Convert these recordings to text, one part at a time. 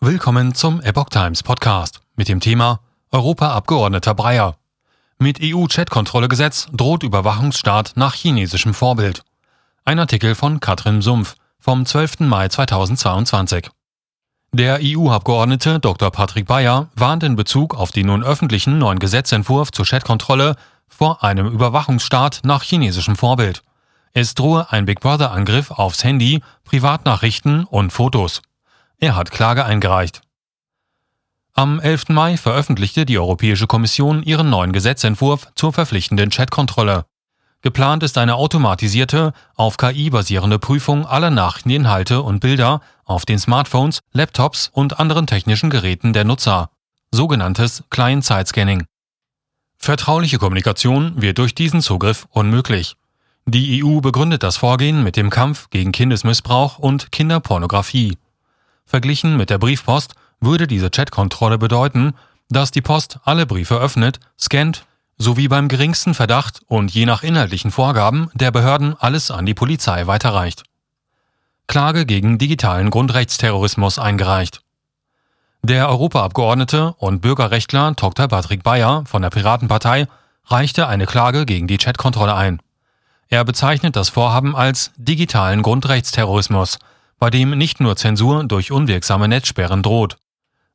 Willkommen zum Epoch Times Podcast mit dem Thema Europaabgeordneter Breyer. Mit EU-Chat-Kontrollegesetz droht Überwachungsstaat nach chinesischem Vorbild. Ein Artikel von Katrin Sumpf vom 12. Mai 2022. Der EU-Abgeordnete Dr. Patrick Bayer warnt in Bezug auf den nun öffentlichen neuen Gesetzentwurf zur Chat-Kontrolle vor einem Überwachungsstaat nach chinesischem Vorbild. Es drohe ein Big Brother-Angriff aufs Handy, Privatnachrichten und Fotos. Er hat Klage eingereicht. Am 11. Mai veröffentlichte die Europäische Kommission ihren neuen Gesetzentwurf zur verpflichtenden Chatkontrolle. Geplant ist eine automatisierte, auf KI basierende Prüfung aller Nachrichteninhalte und Bilder auf den Smartphones, Laptops und anderen technischen Geräten der Nutzer, sogenanntes Client-Side-Scanning. Vertrauliche Kommunikation wird durch diesen Zugriff unmöglich. Die EU begründet das Vorgehen mit dem Kampf gegen Kindesmissbrauch und Kinderpornografie. Verglichen mit der Briefpost würde diese Chatkontrolle bedeuten, dass die Post alle Briefe öffnet, scannt, sowie beim geringsten Verdacht und je nach inhaltlichen Vorgaben der Behörden alles an die Polizei weiterreicht. Klage gegen digitalen Grundrechtsterrorismus eingereicht. Der Europaabgeordnete und Bürgerrechtler Dr. Patrick Bayer von der Piratenpartei reichte eine Klage gegen die Chatkontrolle ein. Er bezeichnet das Vorhaben als digitalen Grundrechtsterrorismus bei dem nicht nur Zensur durch unwirksame Netzsperren droht.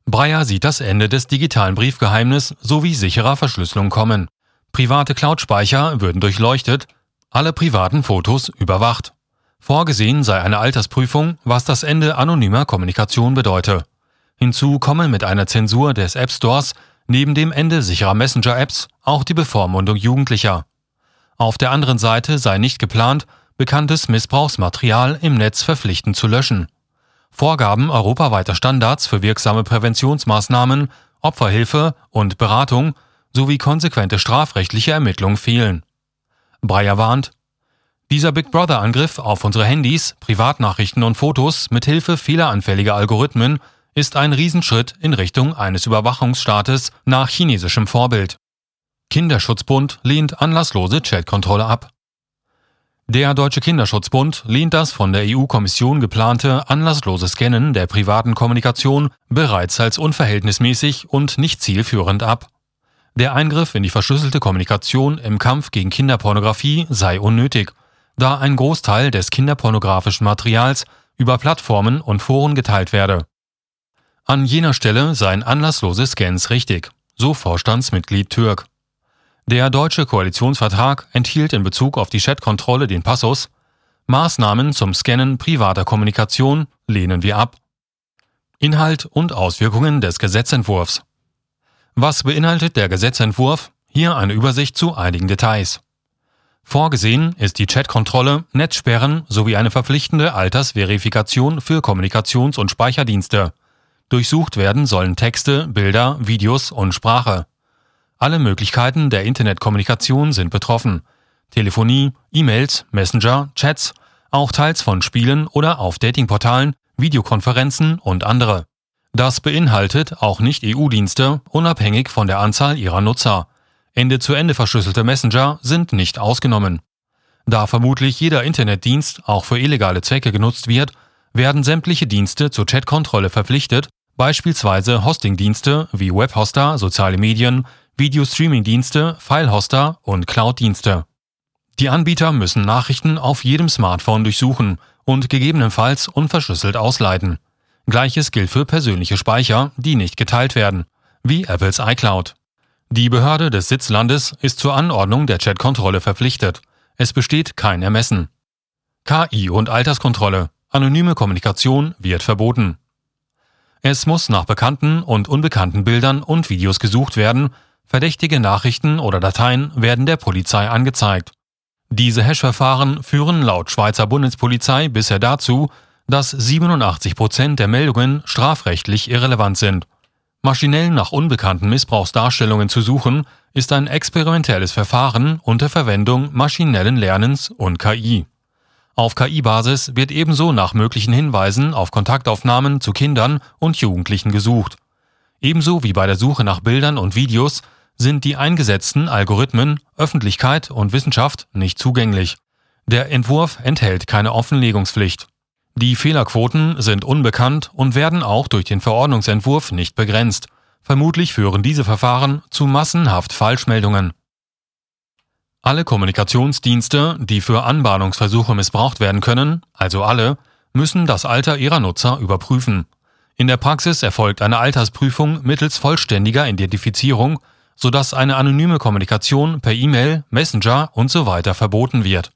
Breyer sieht das Ende des digitalen Briefgeheimnisses sowie sicherer Verschlüsselung kommen. Private Cloud-Speicher würden durchleuchtet, alle privaten Fotos überwacht. Vorgesehen sei eine Altersprüfung, was das Ende anonymer Kommunikation bedeute. Hinzu komme mit einer Zensur des App Stores neben dem Ende sicherer Messenger-Apps auch die Bevormundung Jugendlicher. Auf der anderen Seite sei nicht geplant, bekanntes Missbrauchsmaterial im Netz verpflichtend zu löschen. Vorgaben europaweiter Standards für wirksame Präventionsmaßnahmen, Opferhilfe und Beratung sowie konsequente strafrechtliche Ermittlungen fehlen. Breyer warnt, dieser Big Brother-Angriff auf unsere Handys, Privatnachrichten und Fotos mit Hilfe fehleranfälliger Algorithmen ist ein Riesenschritt in Richtung eines Überwachungsstaates nach chinesischem Vorbild. Kinderschutzbund lehnt anlasslose Chatkontrolle ab. Der Deutsche Kinderschutzbund lehnt das von der EU-Kommission geplante anlasslose Scannen der privaten Kommunikation bereits als unverhältnismäßig und nicht zielführend ab. Der Eingriff in die verschlüsselte Kommunikation im Kampf gegen Kinderpornografie sei unnötig, da ein Großteil des kinderpornografischen Materials über Plattformen und Foren geteilt werde. An jener Stelle seien anlasslose Scans richtig, so Vorstandsmitglied Türk. Der deutsche Koalitionsvertrag enthielt in Bezug auf die Chatkontrolle den Passus Maßnahmen zum Scannen privater Kommunikation lehnen wir ab. Inhalt und Auswirkungen des Gesetzentwurfs. Was beinhaltet der Gesetzentwurf? Hier eine Übersicht zu einigen Details. Vorgesehen ist die Chatkontrolle, Netzsperren sowie eine verpflichtende Altersverifikation für Kommunikations- und Speicherdienste. Durchsucht werden sollen Texte, Bilder, Videos und Sprache. Alle Möglichkeiten der Internetkommunikation sind betroffen. Telefonie, E-Mails, Messenger, Chats, auch teils von Spielen oder auf Datingportalen, Videokonferenzen und andere. Das beinhaltet auch Nicht-EU-Dienste, unabhängig von der Anzahl ihrer Nutzer. Ende-zu-Ende verschlüsselte Messenger sind nicht ausgenommen. Da vermutlich jeder Internetdienst auch für illegale Zwecke genutzt wird, werden sämtliche Dienste zur Chatkontrolle verpflichtet, beispielsweise Hostingdienste wie Webhoster, soziale Medien, Videostreaming-Dienste, File-Hoster und Cloud-Dienste. Die Anbieter müssen Nachrichten auf jedem Smartphone durchsuchen und gegebenenfalls unverschlüsselt ausleiten. Gleiches gilt für persönliche Speicher, die nicht geteilt werden, wie Apples iCloud. Die Behörde des Sitzlandes ist zur Anordnung der Chatkontrolle verpflichtet. Es besteht kein Ermessen. KI und Alterskontrolle. Anonyme Kommunikation wird verboten. Es muss nach bekannten und unbekannten Bildern und Videos gesucht werden, Verdächtige Nachrichten oder Dateien werden der Polizei angezeigt. Diese Hash-Verfahren führen laut Schweizer Bundespolizei bisher dazu, dass 87 Prozent der Meldungen strafrechtlich irrelevant sind. Maschinell nach unbekannten Missbrauchsdarstellungen zu suchen, ist ein experimentelles Verfahren unter Verwendung maschinellen Lernens und KI. Auf KI-Basis wird ebenso nach möglichen Hinweisen auf Kontaktaufnahmen zu Kindern und Jugendlichen gesucht. Ebenso wie bei der Suche nach Bildern und Videos sind die eingesetzten Algorithmen Öffentlichkeit und Wissenschaft nicht zugänglich. Der Entwurf enthält keine Offenlegungspflicht. Die Fehlerquoten sind unbekannt und werden auch durch den Verordnungsentwurf nicht begrenzt. Vermutlich führen diese Verfahren zu massenhaft Falschmeldungen. Alle Kommunikationsdienste, die für Anbahnungsversuche missbraucht werden können, also alle, müssen das Alter ihrer Nutzer überprüfen. In der Praxis erfolgt eine Altersprüfung mittels vollständiger Identifizierung, sodass eine anonyme Kommunikation per E-Mail, Messenger usw. So verboten wird.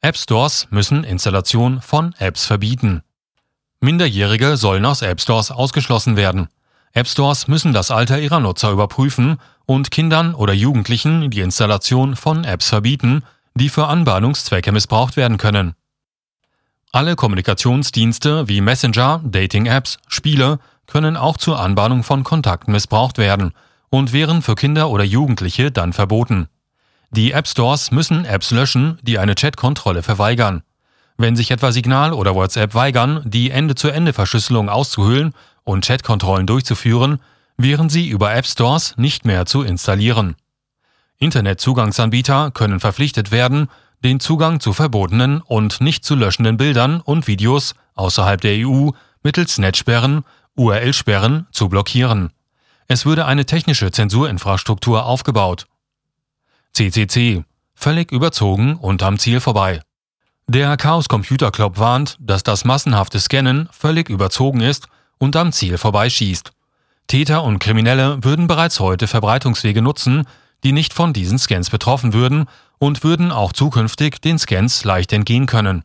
App Stores müssen Installation von Apps verbieten. Minderjährige sollen aus App Stores ausgeschlossen werden. App Stores müssen das Alter ihrer Nutzer überprüfen und Kindern oder Jugendlichen die Installation von Apps verbieten, die für Anbahnungszwecke missbraucht werden können. Alle Kommunikationsdienste wie Messenger, Dating-Apps, Spiele können auch zur Anbahnung von Kontakten missbraucht werden und wären für Kinder oder Jugendliche dann verboten. Die App Stores müssen Apps löschen, die eine Chat-Kontrolle verweigern. Wenn sich etwa Signal oder WhatsApp weigern, die Ende-zu-Ende-Verschlüsselung auszuhöhlen und Chat-Kontrollen durchzuführen, wären sie über App Stores nicht mehr zu installieren. Internetzugangsanbieter können verpflichtet werden, den Zugang zu verbotenen und nicht zu löschenden Bildern und Videos außerhalb der EU mittels Netzsperren, URL-Sperren zu blockieren. Es würde eine technische Zensurinfrastruktur aufgebaut. CCC. Völlig überzogen und am Ziel vorbei. Der Chaos Computer Club warnt, dass das massenhafte Scannen völlig überzogen ist und am Ziel vorbeischießt. Täter und Kriminelle würden bereits heute Verbreitungswege nutzen, die nicht von diesen Scans betroffen würden und würden auch zukünftig den Scans leicht entgehen können.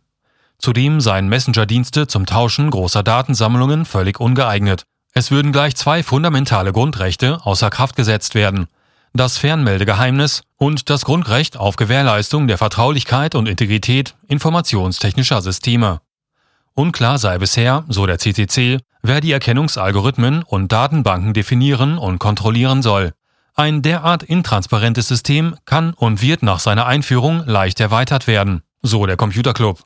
Zudem seien Messenger-Dienste zum Tauschen großer Datensammlungen völlig ungeeignet. Es würden gleich zwei fundamentale Grundrechte außer Kraft gesetzt werden. Das Fernmeldegeheimnis und das Grundrecht auf Gewährleistung der Vertraulichkeit und Integrität informationstechnischer Systeme. Unklar sei bisher, so der CCC, wer die Erkennungsalgorithmen und Datenbanken definieren und kontrollieren soll. Ein derart intransparentes System kann und wird nach seiner Einführung leicht erweitert werden, so der Computerclub.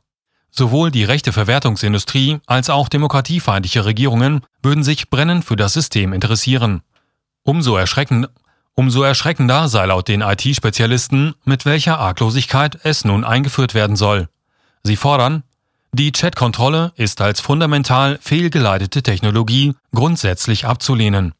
Sowohl die rechte Verwertungsindustrie als auch demokratiefeindliche Regierungen würden sich brennend für das System interessieren. Umso, erschreckend, umso erschreckender sei laut den IT-Spezialisten, mit welcher Arglosigkeit es nun eingeführt werden soll. Sie fordern, die Chat-Kontrolle ist als fundamental fehlgeleitete Technologie grundsätzlich abzulehnen.